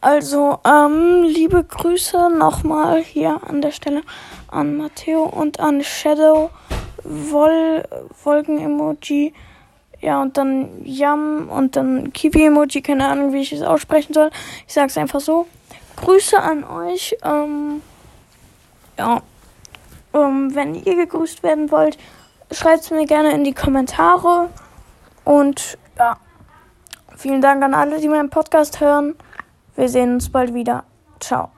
Also, ähm, liebe Grüße nochmal hier an der Stelle an Matteo und an Shadow Wol Wolken-Emoji. Ja, und dann Yam und dann Kiwi-Emoji. Keine Ahnung, wie ich es aussprechen soll. Ich sag's einfach so. Grüße an euch. Ähm, ja. Ähm, wenn ihr gegrüßt werden wollt, schreibt es mir gerne in die Kommentare. Und ja, vielen Dank an alle, die meinen Podcast hören. Wir sehen uns bald wieder. Ciao.